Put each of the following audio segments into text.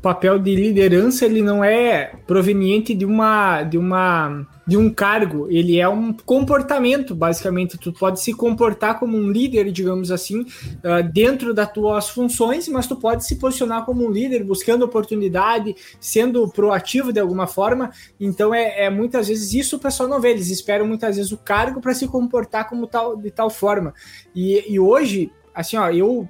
papel de liderança ele não é proveniente de uma de uma de um cargo, ele é um comportamento, basicamente. Tu pode se comportar como um líder, digamos assim, uh, dentro das tuas funções, mas tu pode se posicionar como um líder, buscando oportunidade, sendo proativo de alguma forma. Então é, é muitas vezes isso o pessoal não vê, eles esperam muitas vezes o cargo para se comportar como tal de tal forma. E, e hoje, assim, ó, eu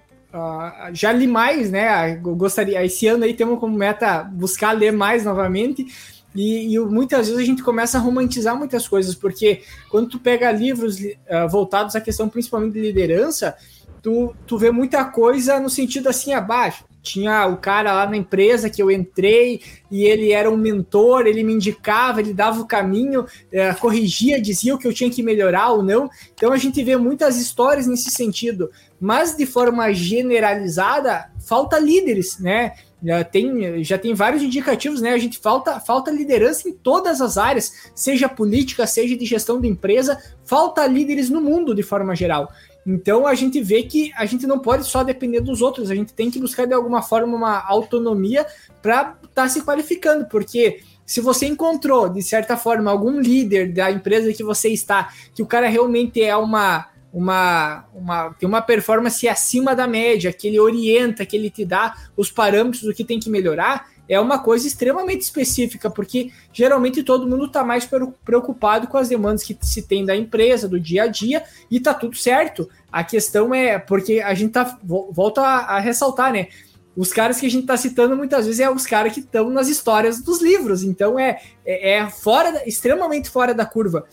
Já li mais, né? Eu gostaria. Esse ano aí temos como meta buscar ler mais novamente. E, e, muitas vezes a gente começa a romantizar muitas coisas, porque quando tu pega livros uh, voltados à questão principalmente de liderança, tu, tu vê muita coisa no sentido assim abaixo. Tinha o cara lá na empresa que eu entrei e ele era um mentor, ele me indicava, ele dava o caminho, é, corrigia, dizia o que eu tinha que melhorar ou não. Então a gente vê muitas histórias nesse sentido, mas de forma generalizada, falta líderes, né? Já tem, já tem vários indicativos, né? A gente falta, falta liderança em todas as áreas, seja política, seja de gestão de empresa, falta líderes no mundo de forma geral. Então a gente vê que a gente não pode só depender dos outros, a gente tem que buscar de alguma forma uma autonomia para estar tá se qualificando, porque se você encontrou, de certa forma, algum líder da empresa que você está, que o cara realmente é uma uma, uma, tem uma performance acima da média, que ele orienta, que ele te dá os parâmetros do que tem que melhorar, é uma coisa extremamente específica, porque geralmente todo mundo está mais preocupado com as demandas que se tem da empresa, do dia a dia, e tá tudo certo. A questão é, porque a gente tá, volta a, ressaltar, né? Os caras que a gente está citando muitas vezes é os caras que estão nas histórias dos livros, então é, é, é fora, extremamente fora da curva.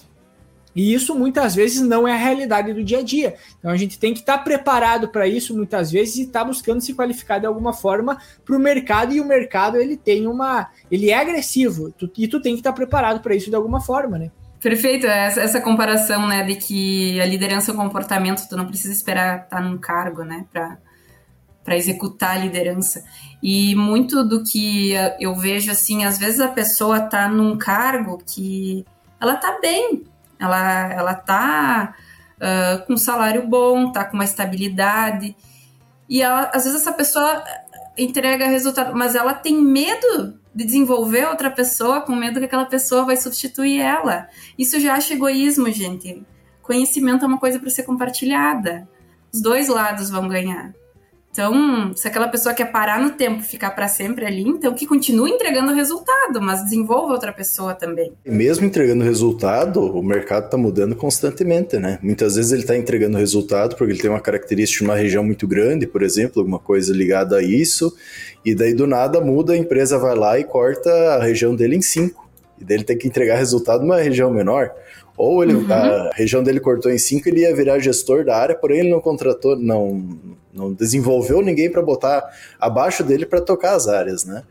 E isso muitas vezes não é a realidade do dia a dia. Então a gente tem que estar tá preparado para isso muitas vezes e estar tá buscando se qualificar de alguma forma para o mercado e o mercado ele tem uma, ele é agressivo tu, e tu tem que estar tá preparado para isso de alguma forma, né? Perfeito, essa, essa comparação, né, de que a liderança é um comportamento, tu não precisa esperar estar num cargo, né, para para executar a liderança. E muito do que eu vejo assim, às vezes a pessoa tá num cargo que ela tá bem, ela, ela tá uh, com um salário bom, tá com uma estabilidade. E ela, às vezes essa pessoa entrega resultado, mas ela tem medo de desenvolver outra pessoa, com medo que aquela pessoa vai substituir ela. Isso já acha egoísmo, gente. Conhecimento é uma coisa para ser compartilhada. Os dois lados vão ganhar. Então, se aquela pessoa quer parar no tempo e ficar para sempre ali, então que continue entregando resultado, mas desenvolva outra pessoa também. Mesmo entregando resultado, o mercado está mudando constantemente, né? Muitas vezes ele está entregando resultado porque ele tem uma característica de uma região muito grande, por exemplo, alguma coisa ligada a isso, e daí do nada muda, a empresa vai lá e corta a região dele em cinco. E daí ele tem que entregar resultado numa região menor. Ou ele, uhum. a região dele cortou em cinco, ele ia virar gestor da área, porém ele não contratou, não não desenvolveu ninguém para botar abaixo dele para tocar as áreas, né?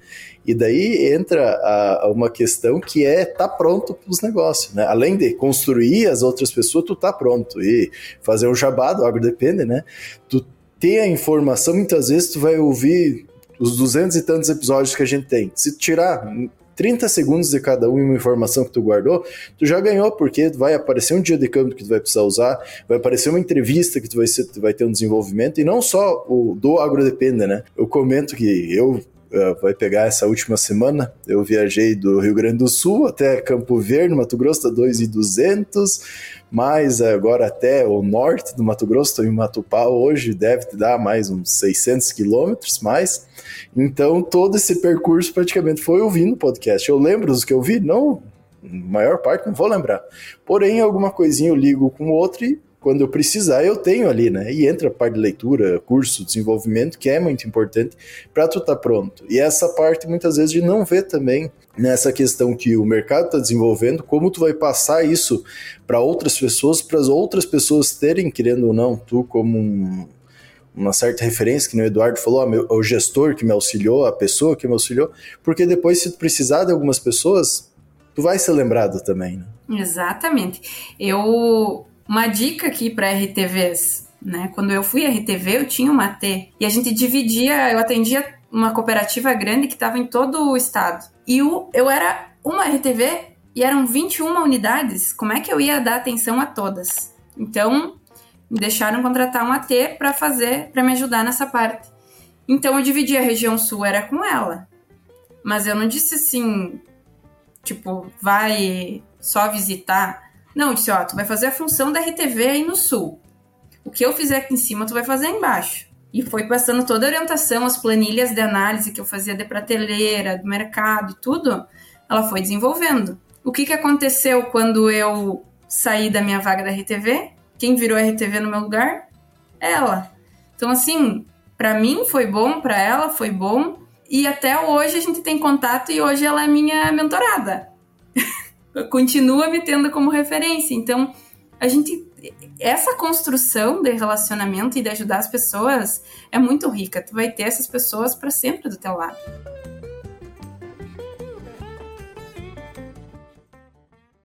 E daí entra a, a uma questão que é tá pronto para os negócios, né? Além de construir as outras pessoas, tu tá pronto e fazer um jabá do depende, né? Tu ter a informação, muitas vezes tu vai ouvir os duzentos e tantos episódios que a gente tem. Se tirar 30 segundos de cada um uma informação que tu guardou, tu já ganhou, porque vai aparecer um dia de campo que tu vai precisar usar, vai aparecer uma entrevista que tu vai, ser, tu vai ter um desenvolvimento, e não só o do agrodepende, né? Eu comento que eu vai pegar essa última semana. Eu viajei do Rio Grande do Sul até Campo Verde, Mato Grosso, 2,200, mais agora até o norte do Mato Grosso, estou em Matupá hoje, deve dar mais uns 600 quilômetros mais. Então, todo esse percurso praticamente foi ouvindo podcast. Eu lembro dos que eu vi? Não, maior parte não vou lembrar. Porém, alguma coisinha eu ligo com o outro e quando eu precisar, eu tenho ali, né? E entra a parte de leitura, curso, desenvolvimento, que é muito importante para tu estar tá pronto. E essa parte, muitas vezes, de não ver também nessa questão que o mercado está desenvolvendo, como tu vai passar isso para outras pessoas, para as outras pessoas terem, querendo ou não, tu como um, uma certa referência, que o Eduardo falou, ah, meu, o gestor que me auxiliou, a pessoa que me auxiliou, porque depois, se tu precisar de algumas pessoas, tu vai ser lembrado também, né? Exatamente. Eu uma dica aqui para RTVs, né? Quando eu fui RTV, eu tinha uma T e a gente dividia, eu atendia uma cooperativa grande que estava em todo o estado. E o, eu era uma RTV e eram 21 unidades. Como é que eu ia dar atenção a todas? Então, me deixaram contratar um AT para fazer, para me ajudar nessa parte. Então eu dividi a região sul era com ela. Mas eu não disse assim, tipo, vai só visitar. Não, eu disse, ó, tu vai fazer a função da RTV aí no sul. O que eu fizer aqui em cima, tu vai fazer embaixo. E foi passando toda a orientação, as planilhas de análise que eu fazia de prateleira, do mercado e tudo, ela foi desenvolvendo. O que, que aconteceu quando eu saí da minha vaga da RTV? Quem virou RTV no meu lugar? Ela. Então, assim, para mim foi bom, para ela foi bom, e até hoje a gente tem contato e hoje ela é minha mentorada. Continua me tendo como referência. Então, a gente essa construção de relacionamento e de ajudar as pessoas é muito rica. Tu vai ter essas pessoas para sempre do teu lado.